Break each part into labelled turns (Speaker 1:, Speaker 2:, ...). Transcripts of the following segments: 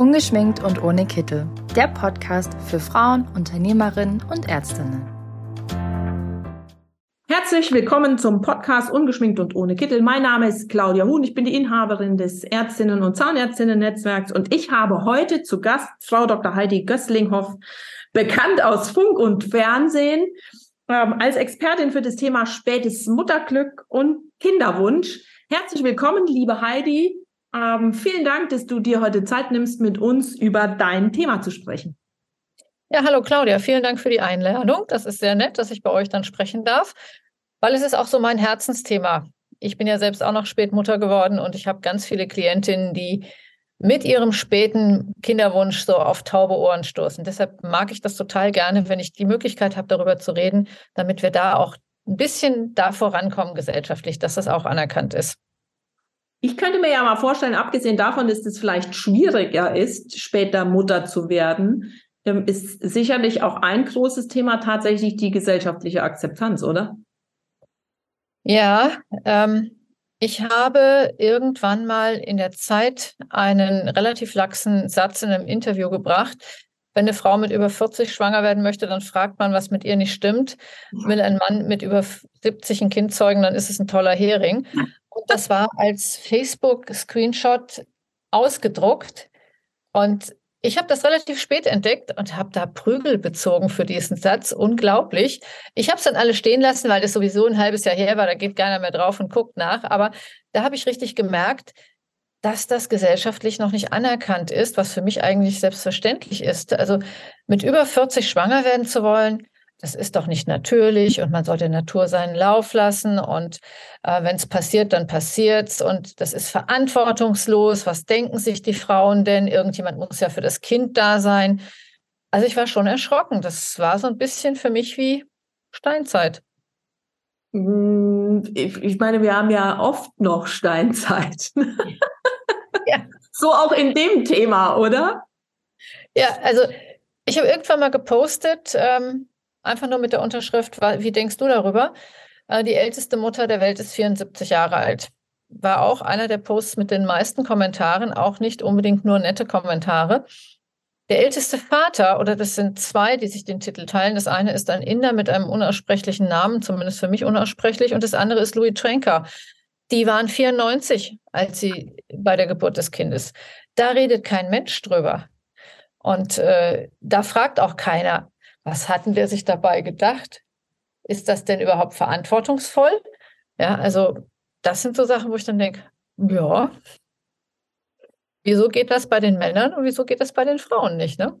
Speaker 1: Ungeschminkt und ohne Kittel. Der Podcast für Frauen, Unternehmerinnen und Ärztinnen.
Speaker 2: Herzlich willkommen zum Podcast Ungeschminkt und ohne Kittel. Mein Name ist Claudia Huhn. Ich bin die Inhaberin des Ärztinnen- und Zahnärztinnen-Netzwerks und ich habe heute zu Gast Frau Dr. Heidi Gösslinghoff, bekannt aus Funk und Fernsehen, ähm, als Expertin für das Thema spätes Mutterglück und Kinderwunsch. Herzlich willkommen, liebe Heidi. Ähm, vielen Dank, dass du dir heute Zeit nimmst, mit uns über dein Thema zu sprechen.
Speaker 3: Ja, hallo Claudia, vielen Dank für die Einladung. Das ist sehr nett, dass ich bei euch dann sprechen darf, weil es ist auch so mein Herzensthema. Ich bin ja selbst auch noch Spätmutter geworden und ich habe ganz viele Klientinnen, die mit ihrem späten Kinderwunsch so auf taube Ohren stoßen. Deshalb mag ich das total gerne, wenn ich die Möglichkeit habe, darüber zu reden, damit wir da auch ein bisschen da vorankommen gesellschaftlich, dass das auch anerkannt ist.
Speaker 2: Ich könnte mir ja mal vorstellen, abgesehen davon, dass es vielleicht schwieriger ist, später Mutter zu werden, ähm, ist sicherlich auch ein großes Thema tatsächlich die gesellschaftliche Akzeptanz, oder?
Speaker 3: Ja, ähm, ich habe irgendwann mal in der Zeit einen relativ laxen Satz in einem Interview gebracht. Wenn eine Frau mit über 40 schwanger werden möchte, dann fragt man, was mit ihr nicht stimmt. Will ein Mann mit über 70 ein Kind zeugen, dann ist es ein toller Hering. Und das war als Facebook-Screenshot ausgedruckt. Und ich habe das relativ spät entdeckt und habe da Prügel bezogen für diesen Satz. Unglaublich. Ich habe es dann alle stehen lassen, weil das sowieso ein halbes Jahr her war. Da geht keiner mehr drauf und guckt nach. Aber da habe ich richtig gemerkt, dass das gesellschaftlich noch nicht anerkannt ist, was für mich eigentlich selbstverständlich ist. Also mit über 40 schwanger werden zu wollen, das ist doch nicht natürlich und man sollte Natur seinen Lauf lassen und äh, wenn es passiert, dann passiert's und das ist verantwortungslos. Was denken sich die Frauen denn? Irgendjemand muss ja für das Kind da sein. Also ich war schon erschrocken. Das war so ein bisschen für mich wie Steinzeit.
Speaker 2: Hm, ich meine, wir haben ja oft noch Steinzeit. ja. So auch in dem Thema, oder?
Speaker 3: Ja, also ich habe irgendwann mal gepostet, ähm, Einfach nur mit der Unterschrift, wie denkst du darüber? Äh, die älteste Mutter der Welt ist 74 Jahre alt. War auch einer der Posts mit den meisten Kommentaren, auch nicht unbedingt nur nette Kommentare. Der älteste Vater, oder das sind zwei, die sich den Titel teilen. Das eine ist ein Inder mit einem unaussprechlichen Namen, zumindest für mich unaussprechlich, und das andere ist Louis Trenker. Die waren 94, als sie bei der Geburt des Kindes. Da redet kein Mensch drüber. Und äh, da fragt auch keiner, was hatten der sich dabei gedacht? Ist das denn überhaupt verantwortungsvoll? Ja, also das sind so Sachen, wo ich dann denke, ja, wieso geht das bei den Männern und wieso geht das bei den Frauen nicht, ne?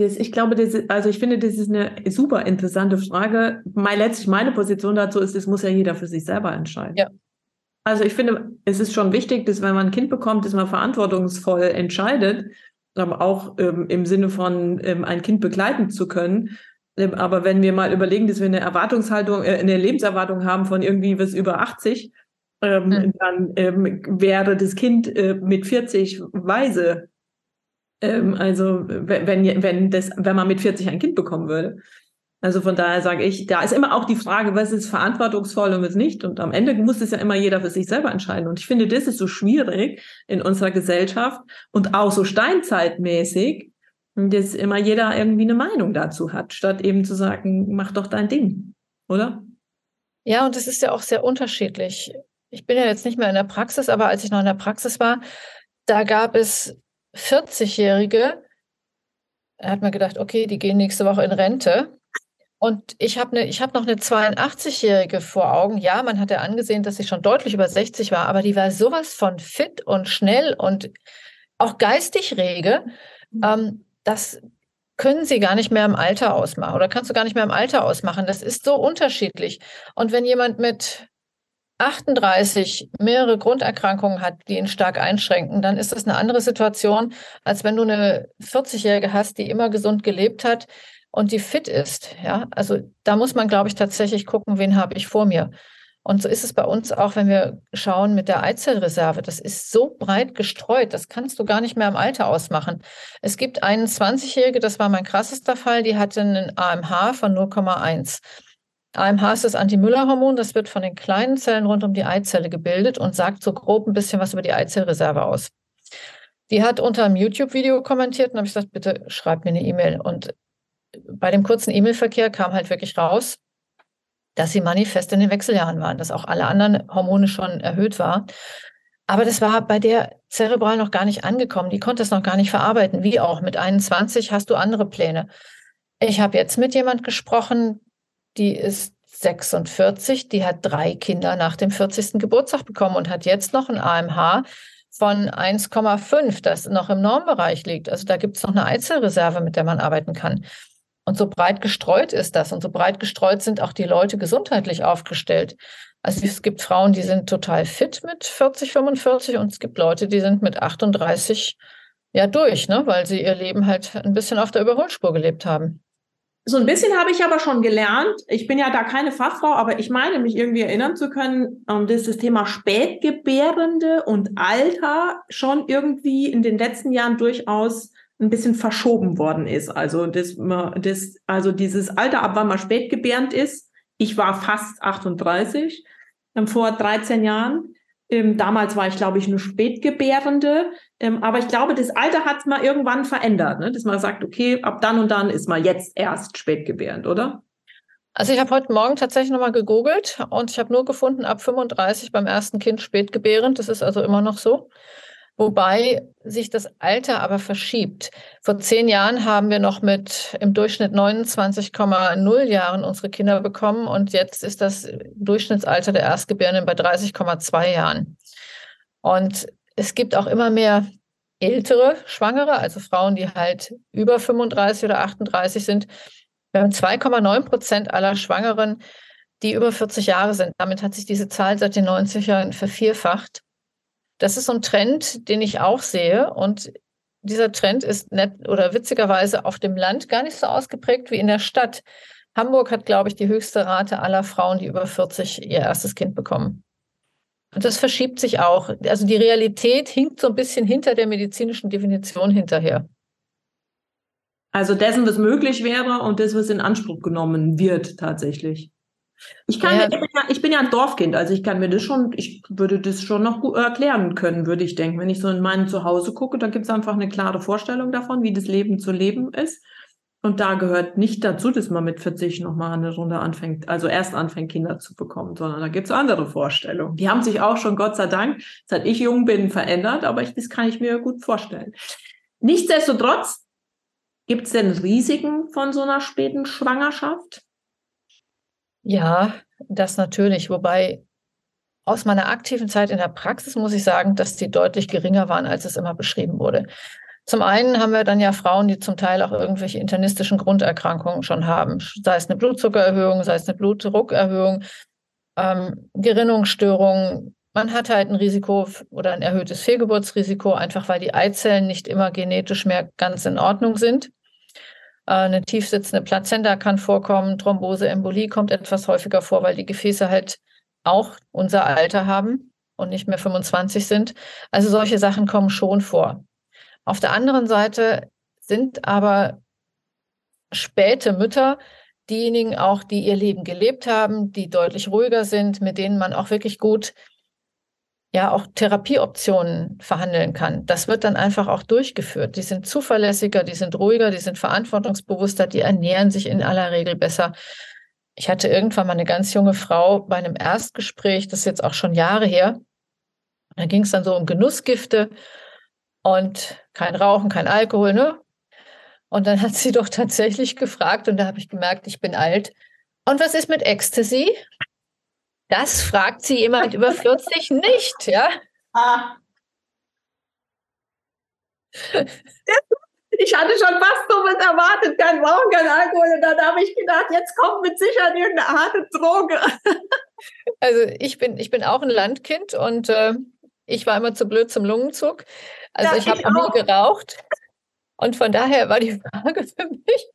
Speaker 2: Ich glaube, das ist, also ich finde, das ist eine super interessante Frage. Mein, letztlich meine Position dazu ist, das muss ja jeder für sich selber entscheiden. Ja. Also ich finde, es ist schon wichtig, dass wenn man ein Kind bekommt, dass man verantwortungsvoll entscheidet auch ähm, im Sinne von ähm, ein Kind begleiten zu können. Ähm, aber wenn wir mal überlegen, dass wir eine Erwartungshaltung, äh, eine Lebenserwartung haben von irgendwie bis über 80, mhm. dann ähm, wäre das Kind äh, mit 40 weise. Ähm, also wenn, wenn, das, wenn man mit 40 ein Kind bekommen würde. Also von daher sage ich, da ist immer auch die Frage, was ist verantwortungsvoll und was nicht. Und am Ende muss es ja immer jeder für sich selber entscheiden. Und ich finde, das ist so schwierig in unserer Gesellschaft und auch so steinzeitmäßig, dass immer jeder irgendwie eine Meinung dazu hat, statt eben zu sagen, mach doch dein Ding, oder?
Speaker 3: Ja, und es ist ja auch sehr unterschiedlich. Ich bin ja jetzt nicht mehr in der Praxis, aber als ich noch in der Praxis war, da gab es 40-Jährige, da hat man gedacht, okay, die gehen nächste Woche in Rente. Und ich habe ne, ich hab noch eine 82-Jährige vor Augen. Ja, man hat ja angesehen, dass sie schon deutlich über 60 war, aber die war sowas von fit und schnell und auch geistig rege. Mhm. Ähm, das können sie gar nicht mehr im Alter ausmachen oder kannst du gar nicht mehr im Alter ausmachen. Das ist so unterschiedlich. Und wenn jemand mit 38 mehrere Grunderkrankungen hat, die ihn stark einschränken, dann ist das eine andere Situation, als wenn du eine 40-Jährige hast, die immer gesund gelebt hat, und die fit ist. Ja, also da muss man, glaube ich, tatsächlich gucken, wen habe ich vor mir. Und so ist es bei uns auch, wenn wir schauen mit der Eizellreserve. Das ist so breit gestreut, das kannst du gar nicht mehr im Alter ausmachen. Es gibt einen 20-Jährige, das war mein krassester Fall, die hatte einen AMH von 0,1. AMH ist das Anti-Müller-Hormon, das wird von den kleinen Zellen rund um die Eizelle gebildet und sagt so grob ein bisschen was über die Eizellreserve aus. Die hat unter einem YouTube-Video kommentiert und habe ich gesagt, bitte schreib mir eine E-Mail. Und bei dem kurzen E-Mail-Verkehr kam halt wirklich raus, dass sie manifest in den Wechseljahren waren, dass auch alle anderen Hormone schon erhöht waren. Aber das war bei der zerebral noch gar nicht angekommen. Die konnte es noch gar nicht verarbeiten. Wie auch mit 21 hast du andere Pläne. Ich habe jetzt mit jemand gesprochen, die ist 46, die hat drei Kinder nach dem 40. Geburtstag bekommen und hat jetzt noch ein AMH von 1,5, das noch im Normbereich liegt. Also da gibt es noch eine Einzelreserve, mit der man arbeiten kann. Und so breit gestreut ist das und so breit gestreut sind auch die Leute gesundheitlich aufgestellt. Also es gibt Frauen, die sind total fit mit 40, 45 und es gibt Leute, die sind mit 38 ja durch, ne? weil sie ihr Leben halt ein bisschen auf der Überholspur gelebt haben.
Speaker 2: So ein bisschen habe ich aber schon gelernt. Ich bin ja da keine Fachfrau, aber ich meine, mich irgendwie erinnern zu können, ähm, dass das Thema Spätgebärende und Alter schon irgendwie in den letzten Jahren durchaus ein bisschen verschoben worden ist. Also das, das, also dieses Alter, ab wann man spätgebärend ist. Ich war fast 38 ähm, vor 13 Jahren. Ähm, damals war ich, glaube ich, eine Spätgebärende. Ähm, aber ich glaube, das Alter hat mal irgendwann verändert, ne? dass man sagt, okay, ab dann und dann ist man jetzt erst spätgebärend, oder?
Speaker 3: Also ich habe heute Morgen tatsächlich nochmal gegoogelt und ich habe nur gefunden, ab 35 beim ersten Kind spätgebärend. Das ist also immer noch so wobei sich das Alter aber verschiebt. Vor zehn Jahren haben wir noch mit im Durchschnitt 29,0 Jahren unsere Kinder bekommen und jetzt ist das Durchschnittsalter der Erstgebärenden bei 30,2 Jahren. Und es gibt auch immer mehr ältere Schwangere, also Frauen, die halt über 35 oder 38 sind. Wir haben 2,9 Prozent aller Schwangeren, die über 40 Jahre sind. Damit hat sich diese Zahl seit den 90ern vervierfacht. Das ist so ein Trend, den ich auch sehe. Und dieser Trend ist nett oder witzigerweise auf dem Land gar nicht so ausgeprägt wie in der Stadt. Hamburg hat, glaube ich, die höchste Rate aller Frauen, die über 40 ihr erstes Kind bekommen. Und das verschiebt sich auch. Also die Realität hinkt so ein bisschen hinter der medizinischen Definition hinterher.
Speaker 2: Also dessen, was möglich wäre und das, was in Anspruch genommen wird tatsächlich. Ich, kann ja. Mir, ich bin ja ein Dorfkind, also ich kann mir das schon, ich würde das schon noch gut erklären können, würde ich denken. Wenn ich so in meinem Zuhause gucke, da gibt es einfach eine klare Vorstellung davon, wie das Leben zu leben ist. Und da gehört nicht dazu, dass man mit 40 nochmal eine Runde anfängt, also erst anfängt, Kinder zu bekommen, sondern da gibt es andere Vorstellungen. Die haben sich auch schon, Gott sei Dank, seit ich jung bin, verändert, aber ich, das kann ich mir gut vorstellen. Nichtsdestotrotz, gibt es denn Risiken von so einer späten Schwangerschaft?
Speaker 3: Ja, das natürlich. Wobei aus meiner aktiven Zeit in der Praxis muss ich sagen, dass die deutlich geringer waren, als es immer beschrieben wurde. Zum einen haben wir dann ja Frauen, die zum Teil auch irgendwelche internistischen Grunderkrankungen schon haben, sei es eine Blutzuckererhöhung, sei es eine Blutdruckerhöhung, ähm, Gerinnungsstörungen. Man hat halt ein Risiko oder ein erhöhtes Fehlgeburtsrisiko, einfach weil die Eizellen nicht immer genetisch mehr ganz in Ordnung sind. Eine tiefsitzende Plazenta kann vorkommen, Thrombose, Embolie kommt etwas häufiger vor, weil die Gefäße halt auch unser Alter haben und nicht mehr 25 sind. Also solche Sachen kommen schon vor. Auf der anderen Seite sind aber späte Mütter diejenigen auch, die ihr Leben gelebt haben, die deutlich ruhiger sind, mit denen man auch wirklich gut ja auch Therapieoptionen verhandeln kann. Das wird dann einfach auch durchgeführt. Die sind zuverlässiger, die sind ruhiger, die sind verantwortungsbewusster, die ernähren sich in aller Regel besser. Ich hatte irgendwann mal eine ganz junge Frau bei einem Erstgespräch, das ist jetzt auch schon Jahre her. Da ging es dann so um Genussgifte und kein Rauchen, kein Alkohol, ne? Und dann hat sie doch tatsächlich gefragt, und da habe ich gemerkt, ich bin alt. Und was ist mit Ecstasy? Das fragt sie jemand über 40 nicht, ja? Ah.
Speaker 2: Ich hatte schon was Dummes erwartet, kein Rauchen, kein Alkohol. Und dann habe ich gedacht, jetzt kommt mit Sicherheit irgendeine harte Droge.
Speaker 3: Also ich bin, ich bin auch ein Landkind und äh, ich war immer zu blöd zum Lungenzug. Also ja, ich habe nie geraucht. Und von daher war die Frage für mich,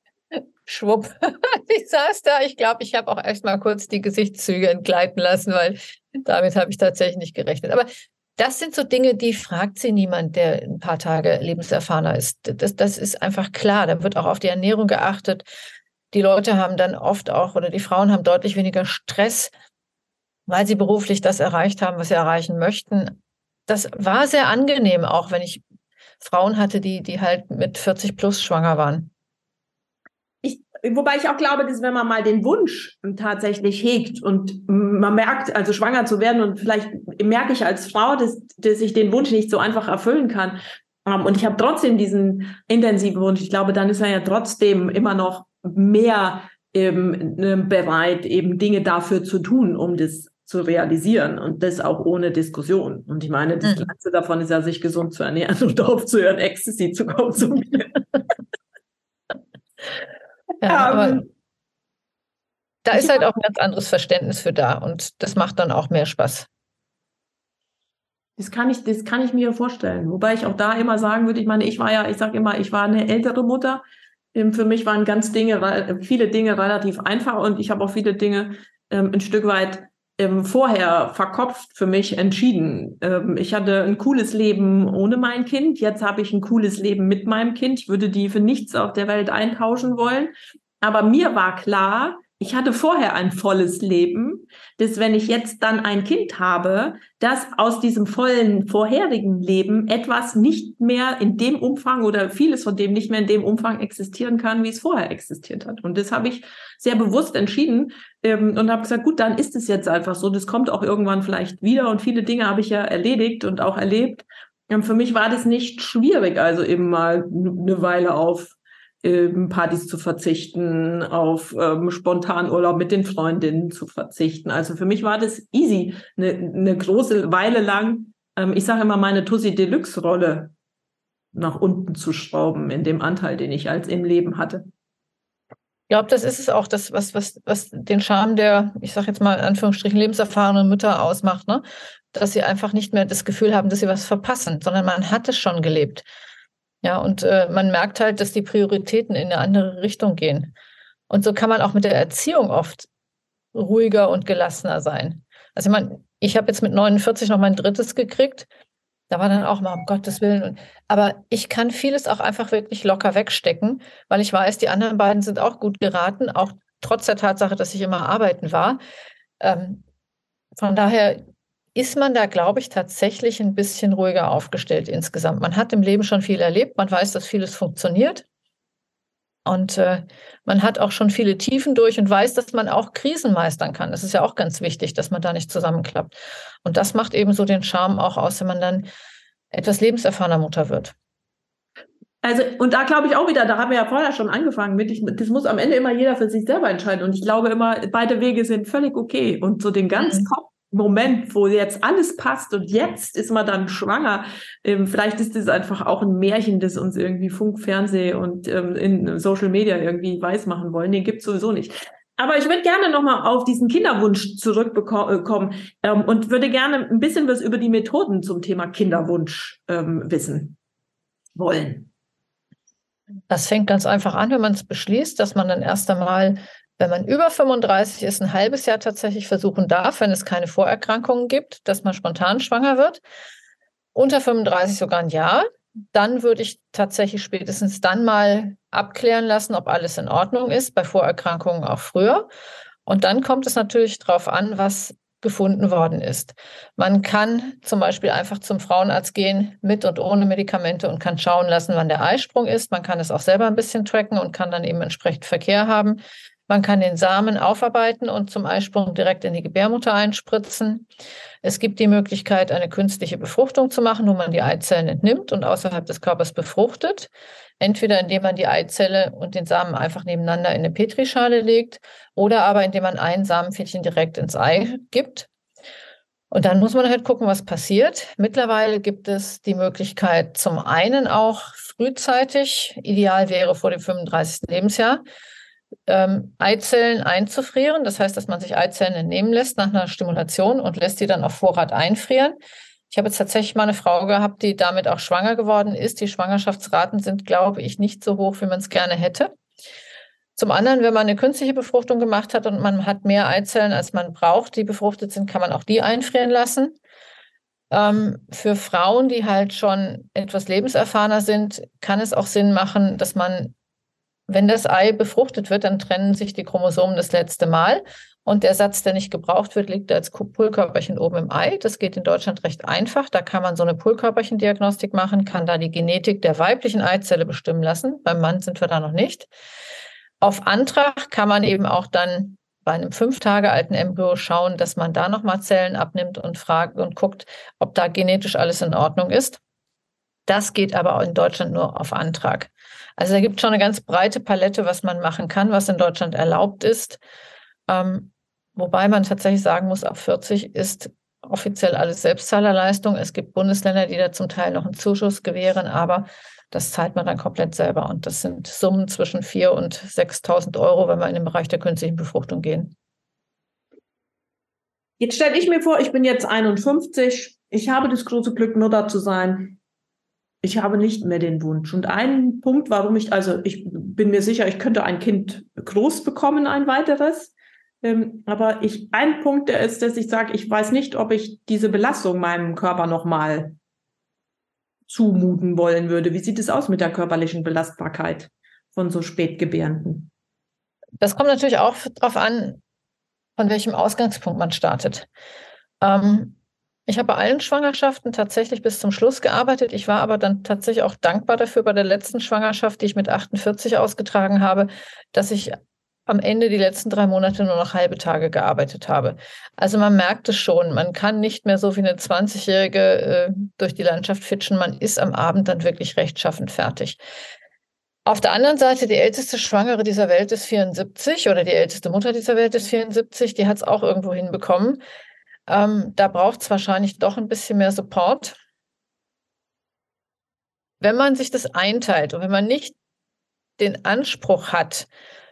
Speaker 3: schwupp, ich saß da. Ich glaube, ich habe auch erst mal kurz die Gesichtszüge entgleiten lassen, weil damit habe ich tatsächlich nicht gerechnet. Aber das sind so Dinge, die fragt sie niemand, der ein paar Tage lebenserfahrener ist. Das, das ist einfach klar. Da wird auch auf die Ernährung geachtet. Die Leute haben dann oft auch, oder die Frauen haben deutlich weniger Stress, weil sie beruflich das erreicht haben, was sie erreichen möchten. das war sehr angenehm, auch wenn ich Frauen hatte, die, die halt mit 40 plus schwanger waren.
Speaker 2: Wobei ich auch glaube, dass wenn man mal den Wunsch tatsächlich hegt und man merkt, also schwanger zu werden und vielleicht merke ich als Frau, dass, dass ich den Wunsch nicht so einfach erfüllen kann. Ähm, und ich habe trotzdem diesen intensiven Wunsch. Ich glaube, dann ist er ja trotzdem immer noch mehr eben ne, bereit, eben Dinge dafür zu tun, um das zu realisieren und das auch ohne Diskussion. Und ich meine, das mhm. Kleinste davon ist ja, sich gesund zu ernähren und aufzuhören, Ecstasy zu konsumieren.
Speaker 3: ja, um, aber da ist halt auch ein ganz anderes Verständnis für da und das macht dann auch mehr Spaß.
Speaker 2: Das kann ich, das kann ich mir vorstellen. Wobei ich auch da immer sagen würde, ich meine, ich war ja, ich sage immer, ich war eine ältere Mutter. Ähm, für mich waren ganz Dinge, viele Dinge relativ einfach und ich habe auch viele Dinge ähm, ein Stück weit ähm, vorher verkopft für mich entschieden. Ähm, ich hatte ein cooles Leben ohne mein Kind. Jetzt habe ich ein cooles Leben mit meinem Kind. Ich würde die für nichts auf der Welt eintauschen wollen. Aber mir war klar, ich hatte vorher ein volles Leben, dass wenn ich jetzt dann ein Kind habe, dass aus diesem vollen vorherigen Leben etwas nicht mehr in dem Umfang oder vieles von dem nicht mehr in dem Umfang existieren kann, wie es vorher existiert hat. Und das habe ich sehr bewusst entschieden ähm, und habe gesagt, gut, dann ist es jetzt einfach so. Das kommt auch irgendwann vielleicht wieder und viele Dinge habe ich ja erledigt und auch erlebt. Und für mich war das nicht schwierig, also eben mal eine Weile auf ähm, Partys zu verzichten, auf ähm, Spontanurlaub mit den Freundinnen zu verzichten. Also für mich war das easy, eine, eine große Weile lang, ähm, ich sage immer, meine Tussi Deluxe-Rolle nach unten zu schrauben in dem Anteil, den ich als im Leben hatte.
Speaker 3: Ich glaube, das ist es auch, das, was, was, was den Charme der, ich sage jetzt mal in Anführungsstrichen, lebenserfahrenen Mütter ausmacht, ne? dass sie einfach nicht mehr das Gefühl haben, dass sie was verpassen, sondern man hat es schon gelebt. Ja, und äh, man merkt halt, dass die Prioritäten in eine andere Richtung gehen. Und so kann man auch mit der Erziehung oft ruhiger und gelassener sein. Also ich meine, ich habe jetzt mit 49 noch mein drittes gekriegt. Da war dann auch mal, um Gottes Willen. Aber ich kann vieles auch einfach wirklich locker wegstecken, weil ich weiß, die anderen beiden sind auch gut geraten, auch trotz der Tatsache, dass ich immer arbeiten war. Ähm, von daher ist man da, glaube ich, tatsächlich ein bisschen ruhiger aufgestellt insgesamt. Man hat im Leben schon viel erlebt, man weiß, dass vieles funktioniert. Und äh, man hat auch schon viele Tiefen durch und weiß, dass man auch Krisen meistern kann. Das ist ja auch ganz wichtig, dass man da nicht zusammenklappt. Und das macht eben so den Charme auch aus, wenn man dann etwas lebenserfahrener Mutter wird.
Speaker 2: Also, und da glaube ich auch wieder, da haben wir ja vorher schon angefangen mit, ich, das muss am Ende immer jeder für sich selber entscheiden. Und ich glaube immer, beide Wege sind völlig okay. Und so den ganz mhm. Kopf Moment, wo jetzt alles passt und jetzt ist man dann schwanger. Ähm, vielleicht ist das einfach auch ein Märchen, das uns irgendwie Funk, Fernseh und ähm, in Social Media irgendwie weismachen wollen. Den gibt's sowieso nicht. Aber ich würde gerne nochmal auf diesen Kinderwunsch zurückkommen ähm, und würde gerne ein bisschen was über die Methoden zum Thema Kinderwunsch ähm, wissen wollen.
Speaker 3: Das fängt ganz einfach an, wenn man es beschließt, dass man dann erst einmal wenn man über 35 ist, ein halbes Jahr tatsächlich versuchen darf, wenn es keine Vorerkrankungen gibt, dass man spontan schwanger wird. Unter 35 sogar ein Jahr. Dann würde ich tatsächlich spätestens dann mal abklären lassen, ob alles in Ordnung ist, bei Vorerkrankungen auch früher. Und dann kommt es natürlich darauf an, was gefunden worden ist. Man kann zum Beispiel einfach zum Frauenarzt gehen mit und ohne Medikamente und kann schauen lassen, wann der Eisprung ist. Man kann es auch selber ein bisschen tracken und kann dann eben entsprechend Verkehr haben. Man kann den Samen aufarbeiten und zum Eisprung direkt in die Gebärmutter einspritzen. Es gibt die Möglichkeit, eine künstliche Befruchtung zu machen, wo man die Eizellen entnimmt und außerhalb des Körpers befruchtet. Entweder indem man die Eizelle und den Samen einfach nebeneinander in eine Petrischale legt oder aber indem man ein Samenfädchen direkt ins Ei gibt. Und dann muss man halt gucken, was passiert. Mittlerweile gibt es die Möglichkeit zum einen auch frühzeitig, ideal wäre vor dem 35. Lebensjahr, ähm, Eizellen einzufrieren. Das heißt, dass man sich Eizellen entnehmen lässt nach einer Stimulation und lässt die dann auf Vorrat einfrieren. Ich habe jetzt tatsächlich mal eine Frau gehabt, die damit auch schwanger geworden ist. Die Schwangerschaftsraten sind, glaube ich, nicht so hoch, wie man es gerne hätte. Zum anderen, wenn man eine künstliche Befruchtung gemacht hat und man hat mehr Eizellen, als man braucht, die befruchtet sind, kann man auch die einfrieren lassen. Ähm, für Frauen, die halt schon etwas lebenserfahrener sind, kann es auch Sinn machen, dass man wenn das Ei befruchtet wird, dann trennen sich die Chromosomen das letzte Mal Und der Satz, der nicht gebraucht wird, liegt als Pullkörperchen oben im Ei. Das geht in Deutschland recht einfach. Da kann man so eine Pullkörperchendiagnostik machen, kann da die Genetik der weiblichen Eizelle bestimmen lassen. Beim Mann sind wir da noch nicht. Auf Antrag kann man eben auch dann bei einem fünf Tage alten Embryo schauen, dass man da nochmal Zellen abnimmt und fragt und guckt, ob da genetisch alles in Ordnung ist. Das geht aber auch in Deutschland nur auf Antrag. Also da gibt es schon eine ganz breite Palette, was man machen kann, was in Deutschland erlaubt ist. Ähm, wobei man tatsächlich sagen muss, ab 40 ist offiziell alles Selbstzahlerleistung. Es gibt Bundesländer, die da zum Teil noch einen Zuschuss gewähren, aber das zahlt man dann komplett selber. Und das sind Summen zwischen 4.000 und 6.000 Euro, wenn wir in den Bereich der künstlichen Befruchtung gehen.
Speaker 2: Jetzt stelle ich mir vor, ich bin jetzt 51. Ich habe das große Glück, Mutter zu sein ich habe nicht mehr den Wunsch. Und ein Punkt, warum ich, also ich bin mir sicher, ich könnte ein Kind groß bekommen, ein weiteres. Ähm, aber ich, ein Punkt der ist, dass ich sage, ich weiß nicht, ob ich diese Belastung meinem Körper nochmal zumuten wollen würde. Wie sieht es aus mit der körperlichen Belastbarkeit von so Spätgebärenden?
Speaker 3: Das kommt natürlich auch darauf an, von welchem Ausgangspunkt man startet. Ähm, ich habe bei allen Schwangerschaften tatsächlich bis zum Schluss gearbeitet. Ich war aber dann tatsächlich auch dankbar dafür bei der letzten Schwangerschaft, die ich mit 48 ausgetragen habe, dass ich am Ende die letzten drei Monate nur noch halbe Tage gearbeitet habe. Also man merkt es schon, man kann nicht mehr so wie eine 20-Jährige äh, durch die Landschaft fitschen. Man ist am Abend dann wirklich rechtschaffend fertig. Auf der anderen Seite, die älteste Schwangere dieser Welt ist 74 oder die älteste Mutter dieser Welt ist 74. Die hat es auch irgendwo hinbekommen. Ähm, da braucht es wahrscheinlich doch ein bisschen mehr Support. Wenn man sich das einteilt und wenn man nicht den Anspruch hat,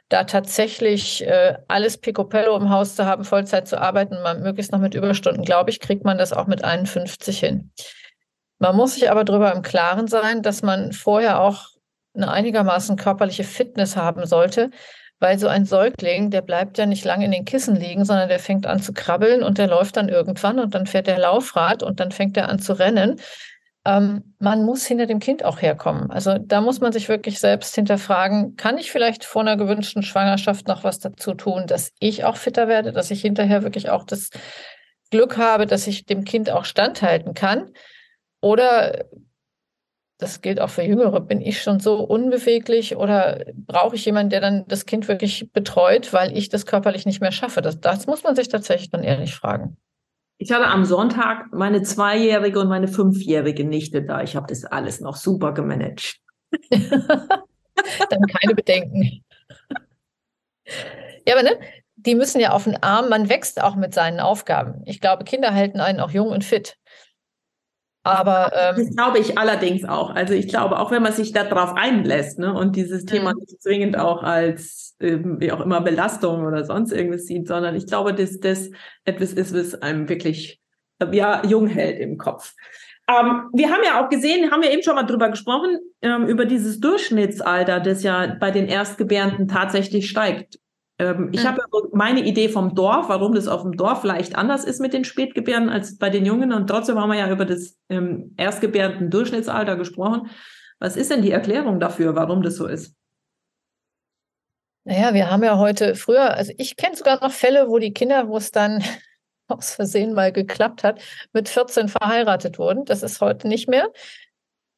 Speaker 3: da tatsächlich äh, alles Picopello im Haus zu haben, Vollzeit zu arbeiten, möglichst noch mit Überstunden, glaube ich, kriegt man das auch mit 51 hin. Man muss sich aber darüber im Klaren sein, dass man vorher auch eine einigermaßen körperliche Fitness haben sollte, weil so ein Säugling, der bleibt ja nicht lange in den Kissen liegen, sondern der fängt an zu krabbeln und der läuft dann irgendwann und dann fährt der Laufrad und dann fängt er an zu rennen. Ähm, man muss hinter dem Kind auch herkommen. Also da muss man sich wirklich selbst hinterfragen, kann ich vielleicht vor einer gewünschten Schwangerschaft noch was dazu tun, dass ich auch fitter werde, dass ich hinterher wirklich auch das Glück habe, dass ich dem Kind auch standhalten kann? Oder das gilt auch für Jüngere, bin ich schon so unbeweglich oder brauche ich jemanden, der dann das Kind wirklich betreut, weil ich das körperlich nicht mehr schaffe? Das, das muss man sich tatsächlich dann ehrlich fragen.
Speaker 2: Ich hatte am Sonntag meine zweijährige und meine fünfjährige Nichte da. Ich habe das alles noch super gemanagt.
Speaker 3: dann keine Bedenken. Ja, aber ne, die müssen ja auf den Arm, man wächst auch mit seinen Aufgaben. Ich glaube, Kinder halten einen auch jung und fit. Aber
Speaker 2: ähm, das glaube ich allerdings auch. Also ich glaube, auch wenn man sich darauf einlässt ne, und dieses Thema mhm. nicht zwingend auch als ähm, wie auch immer Belastung oder sonst irgendwas sieht, sondern ich glaube, dass das etwas ist, was einem wirklich äh, ja jung hält im Kopf. Ähm, wir haben ja auch gesehen, haben wir eben schon mal drüber gesprochen, ähm, über dieses Durchschnittsalter, das ja bei den Erstgebärenden tatsächlich steigt. Ähm, ich mhm. habe meine Idee vom Dorf, warum das auf dem Dorf vielleicht anders ist mit den Spätgebärden als bei den Jungen. Und trotzdem haben wir ja über das ähm, Erstgebärden-Durchschnittsalter gesprochen. Was ist denn die Erklärung dafür, warum das so ist?
Speaker 3: Naja, wir haben ja heute früher, also ich kenne sogar noch Fälle, wo die Kinder, wo es dann aus Versehen mal geklappt hat, mit 14 verheiratet wurden. Das ist heute nicht mehr.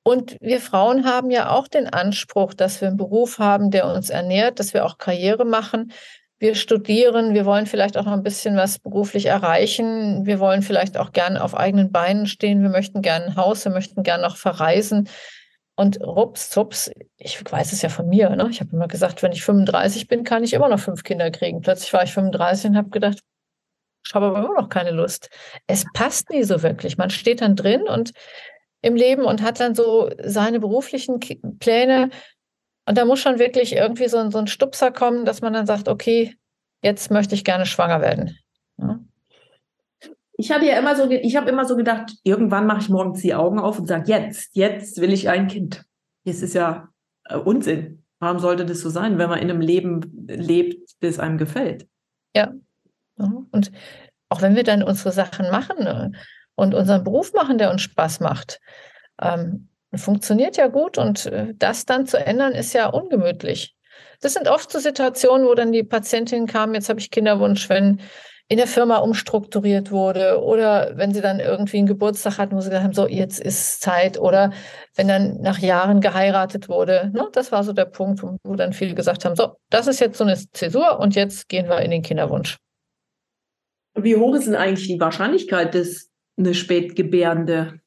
Speaker 3: Und wir Frauen haben ja auch den Anspruch, dass wir einen Beruf haben, der uns ernährt, dass wir auch Karriere machen. Wir studieren, wir wollen vielleicht auch noch ein bisschen was beruflich erreichen. Wir wollen vielleicht auch gerne auf eigenen Beinen stehen. Wir möchten gerne ein Haus, wir möchten gerne noch verreisen. Und rups, zups, ich weiß es ja von mir, ne? ich habe immer gesagt, wenn ich 35 bin, kann ich immer noch fünf Kinder kriegen. Plötzlich war ich 35 und habe gedacht, ich habe aber immer noch keine Lust. Es passt nie so wirklich. Man steht dann drin und im Leben und hat dann so seine beruflichen Pläne. Und da muss schon wirklich irgendwie so ein, so ein Stupser kommen, dass man dann sagt, okay, jetzt möchte ich gerne schwanger werden. Ja.
Speaker 2: Ich habe ja immer so, ich habe immer so gedacht, irgendwann mache ich morgens die Augen auf und sage, jetzt, jetzt will ich ein Kind. Das ist ja äh, Unsinn. Warum sollte das so sein, wenn man in einem Leben lebt, das einem gefällt?
Speaker 3: Ja. Und auch wenn wir dann unsere Sachen machen, ne, und unseren Beruf machen, der uns Spaß macht. Ähm, funktioniert ja gut und äh, das dann zu ändern, ist ja ungemütlich. Das sind oft so Situationen, wo dann die Patientin kam, jetzt habe ich Kinderwunsch, wenn in der Firma umstrukturiert wurde oder wenn sie dann irgendwie einen Geburtstag hatten, wo sie gesagt haben, so jetzt ist Zeit oder wenn dann nach Jahren geheiratet wurde. Ne? Das war so der Punkt, wo dann viele gesagt haben, so, das ist jetzt so eine Zäsur und jetzt gehen wir in den Kinderwunsch.
Speaker 2: Wie hoch ist denn eigentlich die Wahrscheinlichkeit, dass eine Spätgebärende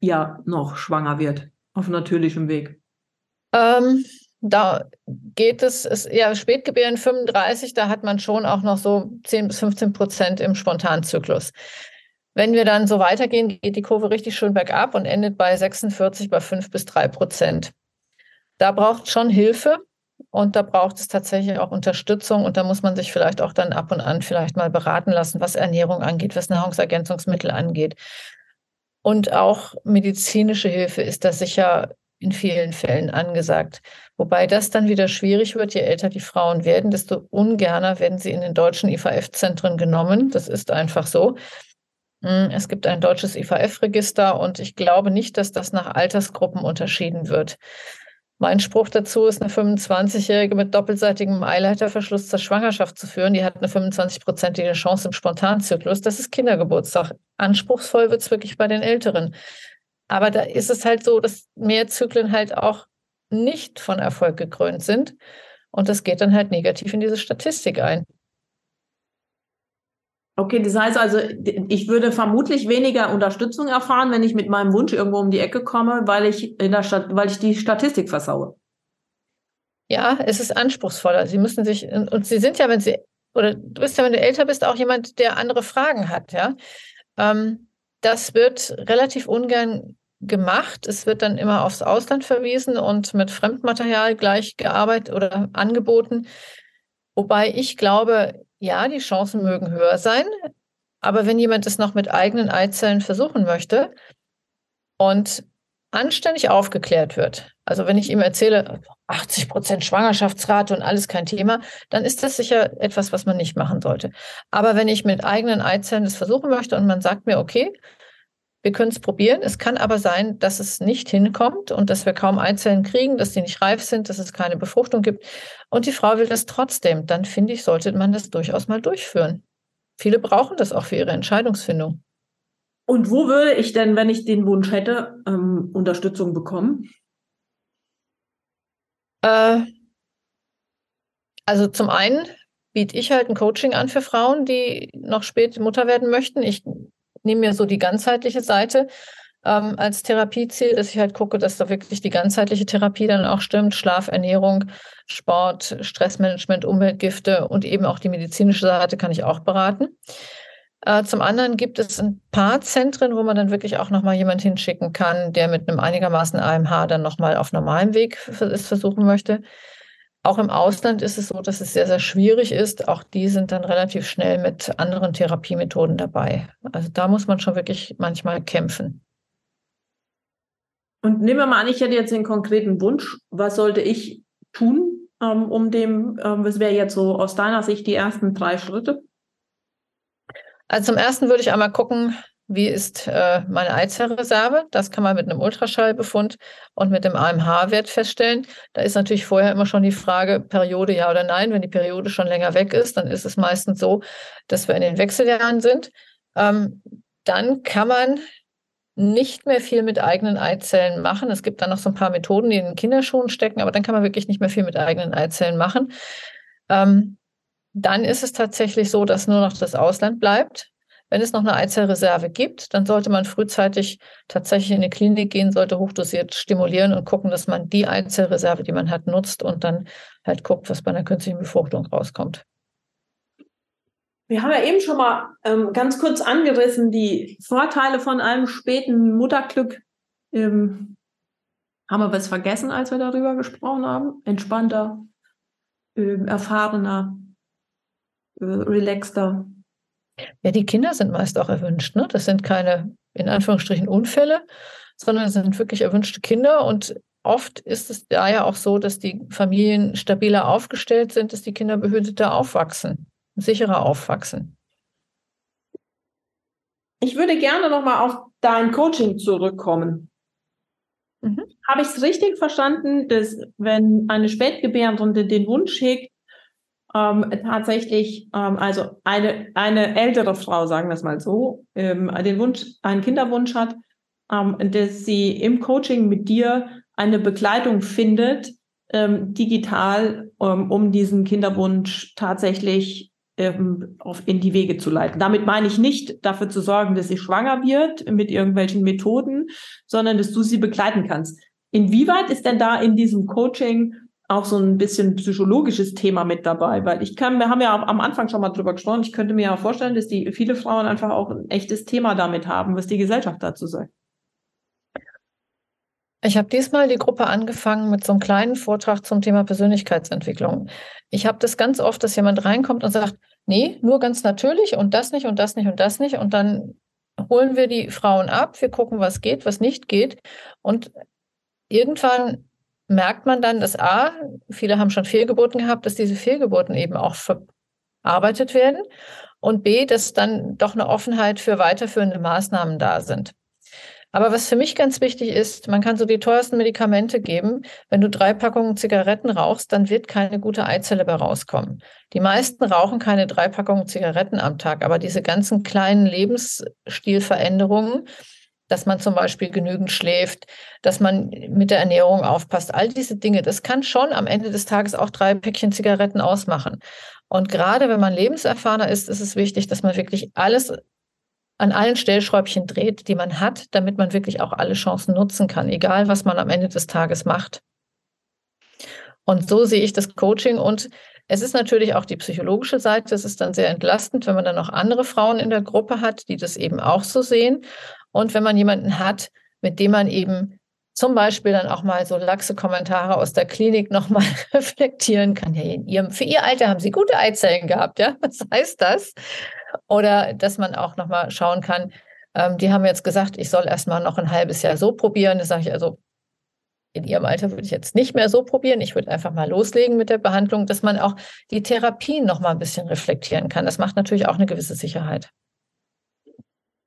Speaker 2: ja noch schwanger wird auf natürlichem Weg?
Speaker 3: Ähm, da geht es, ist ja Spätgebären 35, da hat man schon auch noch so 10 bis 15 Prozent im Spontanzyklus. Wenn wir dann so weitergehen, geht die Kurve richtig schön bergab und endet bei 46, bei 5 bis 3 Prozent. Da braucht schon Hilfe und da braucht es tatsächlich auch Unterstützung und da muss man sich vielleicht auch dann ab und an vielleicht mal beraten lassen, was Ernährung angeht, was Nahrungsergänzungsmittel angeht. Und auch medizinische Hilfe ist da sicher in vielen Fällen angesagt. Wobei das dann wieder schwierig wird, je älter die Frauen werden, desto ungerner werden sie in den deutschen IVF-Zentren genommen. Das ist einfach so. Hm, es gibt ein deutsches IVF-Register und ich glaube nicht, dass das nach Altersgruppen unterschieden wird. Mein Spruch dazu ist, eine 25-Jährige mit doppelseitigem Eileiterverschluss zur Schwangerschaft zu führen. Die hat eine 25-prozentige Chance im Spontanzyklus. Das ist Kindergeburtstag. Anspruchsvoll wird es wirklich bei den Älteren. Aber da ist es halt so, dass mehr Zyklen halt auch nicht von Erfolg gekrönt sind. Und das geht dann halt negativ in diese Statistik ein.
Speaker 2: Okay, das heißt also, ich würde vermutlich weniger Unterstützung erfahren, wenn ich mit meinem Wunsch irgendwo um die Ecke komme, weil ich in der Stadt, weil ich die Statistik versaue.
Speaker 3: Ja, es ist anspruchsvoller. Sie müssen sich, und Sie sind ja, wenn Sie, oder du bist ja, wenn du älter bist, auch jemand, der andere Fragen hat, ja. Ähm, das wird relativ ungern gemacht. Es wird dann immer aufs Ausland verwiesen und mit Fremdmaterial gleich gearbeitet oder angeboten. Wobei ich glaube, ja, die Chancen mögen höher sein. Aber wenn jemand es noch mit eigenen Eizellen versuchen möchte und anständig aufgeklärt wird, also wenn ich ihm erzähle, 80 Prozent Schwangerschaftsrate und alles kein Thema, dann ist das sicher etwas, was man nicht machen sollte. Aber wenn ich mit eigenen Eizellen das versuchen möchte und man sagt mir, okay, wir können es probieren. Es kann aber sein, dass es nicht hinkommt und dass wir kaum Eizellen kriegen, dass die nicht reif sind, dass es keine Befruchtung gibt. Und die Frau will das trotzdem. Dann finde ich, sollte man das durchaus mal durchführen. Viele brauchen das auch für ihre Entscheidungsfindung.
Speaker 2: Und wo würde ich denn, wenn ich den Wunsch hätte, ähm, Unterstützung bekommen?
Speaker 3: Äh, also zum einen biete ich halt ein Coaching an für Frauen, die noch spät Mutter werden möchten. Ich nehme mir so die ganzheitliche Seite ähm, als Therapieziel, dass ich halt gucke, dass da wirklich die ganzheitliche Therapie dann auch stimmt. Schlaf, Ernährung, Sport, Stressmanagement, Umweltgifte und eben auch die medizinische Seite kann ich auch beraten. Äh, zum anderen gibt es ein paar Zentren, wo man dann wirklich auch nochmal jemand hinschicken kann, der mit einem einigermaßen AMH dann nochmal auf normalem Weg es versuchen möchte. Auch im Ausland ist es so, dass es sehr, sehr schwierig ist. Auch die sind dann relativ schnell mit anderen Therapiemethoden dabei. Also da muss man schon wirklich manchmal kämpfen.
Speaker 2: Und nehmen wir mal an, ich hätte jetzt den konkreten Wunsch. Was sollte ich tun, ähm, um dem, ähm, was wäre jetzt so aus deiner Sicht die ersten drei Schritte?
Speaker 3: Also zum ersten würde ich einmal gucken, wie ist äh, meine Eizellreserve? Das kann man mit einem Ultraschallbefund und mit dem AMH-Wert feststellen. Da ist natürlich vorher immer schon die Frage, Periode ja oder nein. Wenn die Periode schon länger weg ist, dann ist es meistens so, dass wir in den Wechseljahren sind. Ähm, dann kann man nicht mehr viel mit eigenen Eizellen machen. Es gibt dann noch so ein paar Methoden, die in den Kinderschuhen stecken, aber dann kann man wirklich nicht mehr viel mit eigenen Eizellen machen. Ähm, dann ist es tatsächlich so, dass nur noch das Ausland bleibt. Wenn es noch eine Eizellreserve gibt, dann sollte man frühzeitig tatsächlich in die Klinik gehen, sollte hochdosiert stimulieren und gucken, dass man die Eizellreserve, die man hat, nutzt und dann halt guckt, was bei einer künstlichen Befruchtung rauskommt.
Speaker 2: Wir haben ja eben schon mal ähm, ganz kurz angerissen, die Vorteile von einem späten Mutterglück. Ähm, haben wir was vergessen, als wir darüber gesprochen haben? Entspannter, äh, erfahrener, äh, relaxter.
Speaker 3: Ja, die Kinder sind meist auch erwünscht. Ne? Das sind keine, in Anführungsstrichen, Unfälle, sondern es sind wirklich erwünschte Kinder. Und oft ist es da ja auch so, dass die Familien stabiler aufgestellt sind, dass die Kinder behüteter aufwachsen, sicherer aufwachsen.
Speaker 2: Ich würde gerne nochmal auf dein Coaching zurückkommen. Mhm. Habe ich es richtig verstanden, dass wenn eine Spätgebärende den Wunsch hegt, ähm, tatsächlich, ähm, also eine, eine ältere Frau, sagen wir es mal so, ähm, den Wunsch, einen Kinderwunsch hat, ähm, dass sie im Coaching mit dir eine Begleitung findet, ähm, digital, ähm, um diesen Kinderwunsch tatsächlich auf, in die Wege zu leiten. Damit meine ich nicht dafür zu sorgen, dass sie schwanger wird mit irgendwelchen Methoden, sondern dass du sie begleiten kannst. Inwieweit ist denn da in diesem Coaching auch so ein bisschen psychologisches Thema mit dabei, weil ich kann, wir haben ja am Anfang schon mal drüber gesprochen, ich könnte mir ja vorstellen, dass die viele Frauen einfach auch ein echtes Thema damit haben, was die Gesellschaft dazu sagt.
Speaker 3: Ich habe diesmal die Gruppe angefangen mit so einem kleinen Vortrag zum Thema Persönlichkeitsentwicklung. Ich habe das ganz oft, dass jemand reinkommt und sagt, nee, nur ganz natürlich und das nicht und das nicht und das nicht. Und dann holen wir die Frauen ab, wir gucken, was geht, was nicht geht. Und irgendwann merkt man dann, dass A, viele haben schon Fehlgeburten gehabt, dass diese Fehlgeburten eben auch verarbeitet werden und B, dass dann doch eine Offenheit für weiterführende Maßnahmen da sind. Aber was für mich ganz wichtig ist, man kann so die teuersten Medikamente geben. Wenn du drei Packungen Zigaretten rauchst, dann wird keine gute Eizelle bei rauskommen. Die meisten rauchen keine drei Packungen Zigaretten am Tag, aber diese ganzen kleinen Lebensstilveränderungen, dass man zum Beispiel genügend schläft, dass man mit der Ernährung aufpasst. All diese Dinge, das kann schon am Ende des Tages auch drei Päckchen Zigaretten ausmachen. Und gerade wenn man lebenserfahrener ist, ist es wichtig, dass man wirklich alles an allen Stellschräubchen dreht, die man hat, damit man wirklich auch alle Chancen nutzen kann, egal was man am Ende des Tages macht. Und so sehe ich das Coaching und es ist natürlich auch die psychologische Seite. Es ist dann sehr entlastend, wenn man dann noch andere Frauen in der Gruppe hat, die das eben auch so sehen. Und wenn man jemanden hat, mit dem man eben zum Beispiel dann auch mal so laxe Kommentare aus der Klinik nochmal reflektieren kann. Ja, in ihrem, für ihr Alter haben sie gute Eizellen gehabt, ja? Was heißt das? Oder dass man auch nochmal schauen kann, ähm, die haben jetzt gesagt, ich soll erstmal noch ein halbes Jahr so probieren. Das sage ich also, in ihrem Alter würde ich jetzt nicht mehr so probieren. Ich würde einfach mal loslegen mit der Behandlung, dass man auch die Therapien nochmal ein bisschen reflektieren kann. Das macht natürlich auch eine gewisse Sicherheit.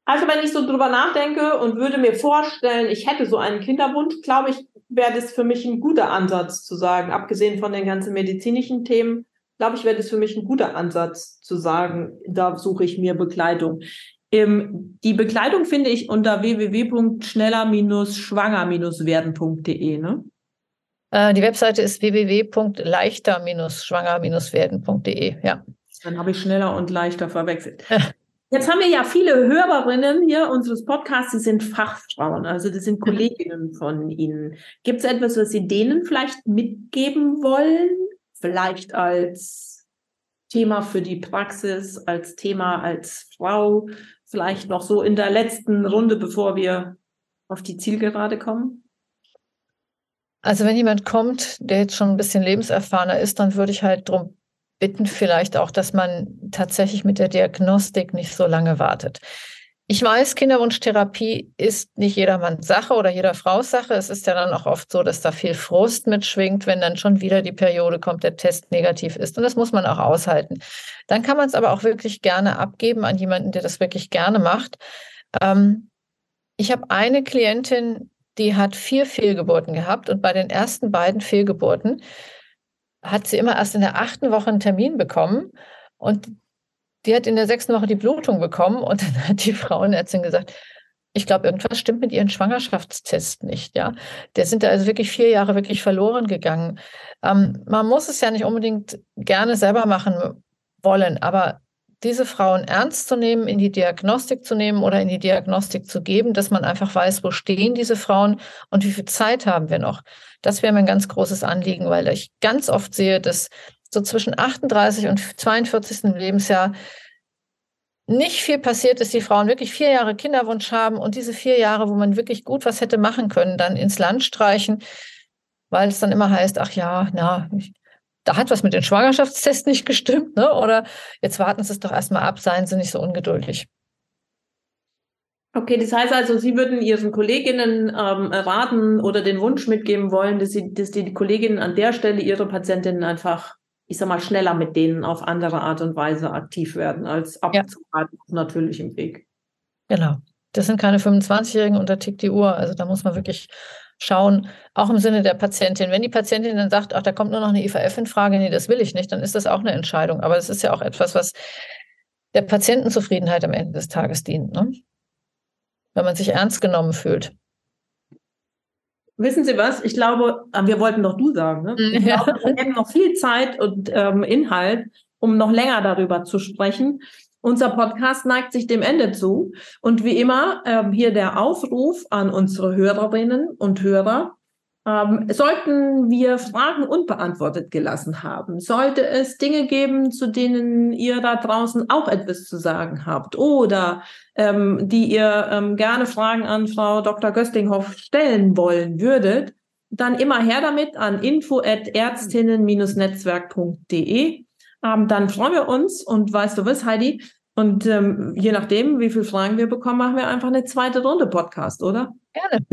Speaker 2: Also wenn ich so drüber nachdenke und würde mir vorstellen, ich hätte so einen Kinderwunsch, glaube ich, wäre das für mich ein guter Ansatz zu sagen, abgesehen von den ganzen medizinischen Themen, glaube ich, wäre das für mich ein guter Ansatz zu sagen, da suche ich mir Begleitung. Ähm, die Bekleidung finde ich unter www.schneller-schwanger-werden.de, ne?
Speaker 3: Äh, die Webseite ist www.leichter-schwanger-werden.de, ja.
Speaker 2: Dann habe ich schneller und leichter verwechselt. Jetzt haben wir ja viele Hörerinnen hier unseres Podcasts, die sind Fachfrauen, also das sind. Kolleginnen von Ihnen. Gibt es etwas, was Sie denen vielleicht mitgeben wollen? Vielleicht als Thema für die Praxis, als Thema als Frau, vielleicht noch so in der letzten Runde, bevor wir auf die Zielgerade kommen?
Speaker 3: Also wenn jemand kommt, der jetzt schon ein bisschen lebenserfahrener ist, dann würde ich halt darum bitten vielleicht auch, dass man tatsächlich mit der Diagnostik nicht so lange wartet. Ich weiß, Kinderwunschtherapie ist nicht jedermanns Sache oder jeder Frau's Sache. Es ist ja dann auch oft so, dass da viel Frust mitschwingt, wenn dann schon wieder die Periode kommt, der Test negativ ist. Und das muss man auch aushalten. Dann kann man es aber auch wirklich gerne abgeben an jemanden, der das wirklich gerne macht. Ähm, ich habe eine Klientin, die hat vier Fehlgeburten gehabt und bei den ersten beiden Fehlgeburten hat sie immer erst in der achten Woche einen Termin bekommen und die hat in der sechsten Woche die Blutung bekommen und dann hat die Frauenärztin gesagt, ich glaube, irgendwas stimmt mit ihren Schwangerschaftstests nicht, ja. Der sind da also wirklich vier Jahre wirklich verloren gegangen. Ähm, man muss es ja nicht unbedingt gerne selber machen wollen, aber diese Frauen ernst zu nehmen, in die Diagnostik zu nehmen oder in die Diagnostik zu geben, dass man einfach weiß, wo stehen diese Frauen und wie viel Zeit haben wir noch. Das wäre mir ein ganz großes Anliegen, weil ich ganz oft sehe, dass so zwischen 38 und 42. Lebensjahr nicht viel passiert ist, die Frauen wirklich vier Jahre Kinderwunsch haben und diese vier Jahre, wo man wirklich gut was hätte machen können, dann ins Land streichen, weil es dann immer heißt, ach ja, na, ich, da hat was mit den Schwangerschaftstests nicht gestimmt, ne? Oder jetzt warten Sie es doch erstmal ab, seien Sie nicht so ungeduldig.
Speaker 2: Okay, das heißt also, Sie würden Ihren Kolleginnen ähm, raten oder den Wunsch mitgeben wollen, dass, Sie, dass die Kolleginnen an der Stelle ihre Patientinnen einfach, ich sag mal, schneller mit denen auf andere Art und Weise aktiv werden, als abzuwarten ja. auf natürlichem Weg.
Speaker 3: Genau. Das sind keine 25-Jährigen und da tickt die Uhr. Also da muss man wirklich schauen, auch im Sinne der Patientin. Wenn die Patientin dann sagt, ach, da kommt nur noch eine IVF in Frage, nee, das will ich nicht, dann ist das auch eine Entscheidung. Aber es ist ja auch etwas, was der Patientenzufriedenheit am Ende des Tages dient, ne? wenn man sich ernst genommen fühlt.
Speaker 2: Wissen Sie was? Ich glaube, ah, wir wollten doch du sagen. Ne? Ich ja. glaube, wir hätten noch viel Zeit und ähm, Inhalt, um noch länger darüber zu sprechen. Unser Podcast neigt sich dem Ende zu. Und wie immer, ähm, hier der Aufruf an unsere Hörerinnen und Hörer. Ähm, sollten wir Fragen unbeantwortet gelassen haben, sollte es Dinge geben, zu denen ihr da draußen auch etwas zu sagen habt oder ähm, die ihr ähm, gerne Fragen an Frau Dr. Göstinghoff stellen wollen würdet, dann immer her damit an info@ärztinnen-netzwerk.de. Ähm, dann freuen wir uns und weißt du was, Heidi? Und ähm, je nachdem, wie viele Fragen wir bekommen, machen wir einfach eine zweite Runde Podcast, oder?
Speaker 3: Gerne.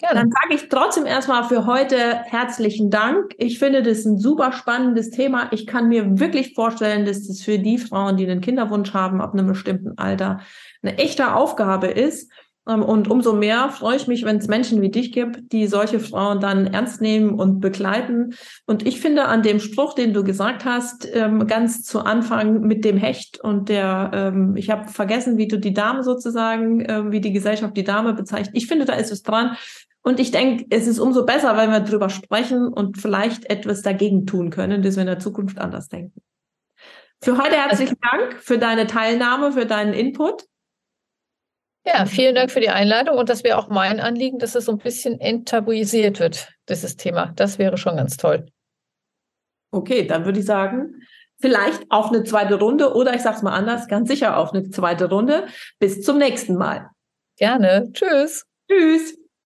Speaker 2: Gerne. Dann sage ich trotzdem erstmal für heute herzlichen Dank. Ich finde das ein super spannendes Thema. Ich kann mir wirklich vorstellen, dass das für die Frauen, die einen Kinderwunsch haben, ab einem bestimmten Alter, eine echte Aufgabe ist. Ähm, und umso mehr freue ich mich, wenn es Menschen wie dich gibt, die solche Frauen dann ernst nehmen und begleiten. Und ich finde an dem Spruch, den du gesagt hast, ähm, ganz zu Anfang mit dem Hecht und der, ähm, ich habe vergessen, wie du die Dame sozusagen, wie die Gesellschaft die Dame bezeichnet. Ich finde, da ist es dran. Und ich denke, es ist umso besser, wenn wir drüber sprechen und vielleicht etwas dagegen tun können, dass wir in der Zukunft anders denken. Für heute herzlichen Dank für deine Teilnahme, für deinen Input.
Speaker 3: Ja, vielen Dank für die Einladung und das wäre auch mein Anliegen, dass es so ein bisschen enttabuisiert wird, dieses Thema. Das wäre schon ganz toll.
Speaker 2: Okay, dann würde ich sagen, vielleicht auf eine zweite Runde oder ich sage es mal anders, ganz sicher auf eine zweite Runde. Bis zum nächsten Mal.
Speaker 3: Gerne. Tschüss.
Speaker 2: Tschüss.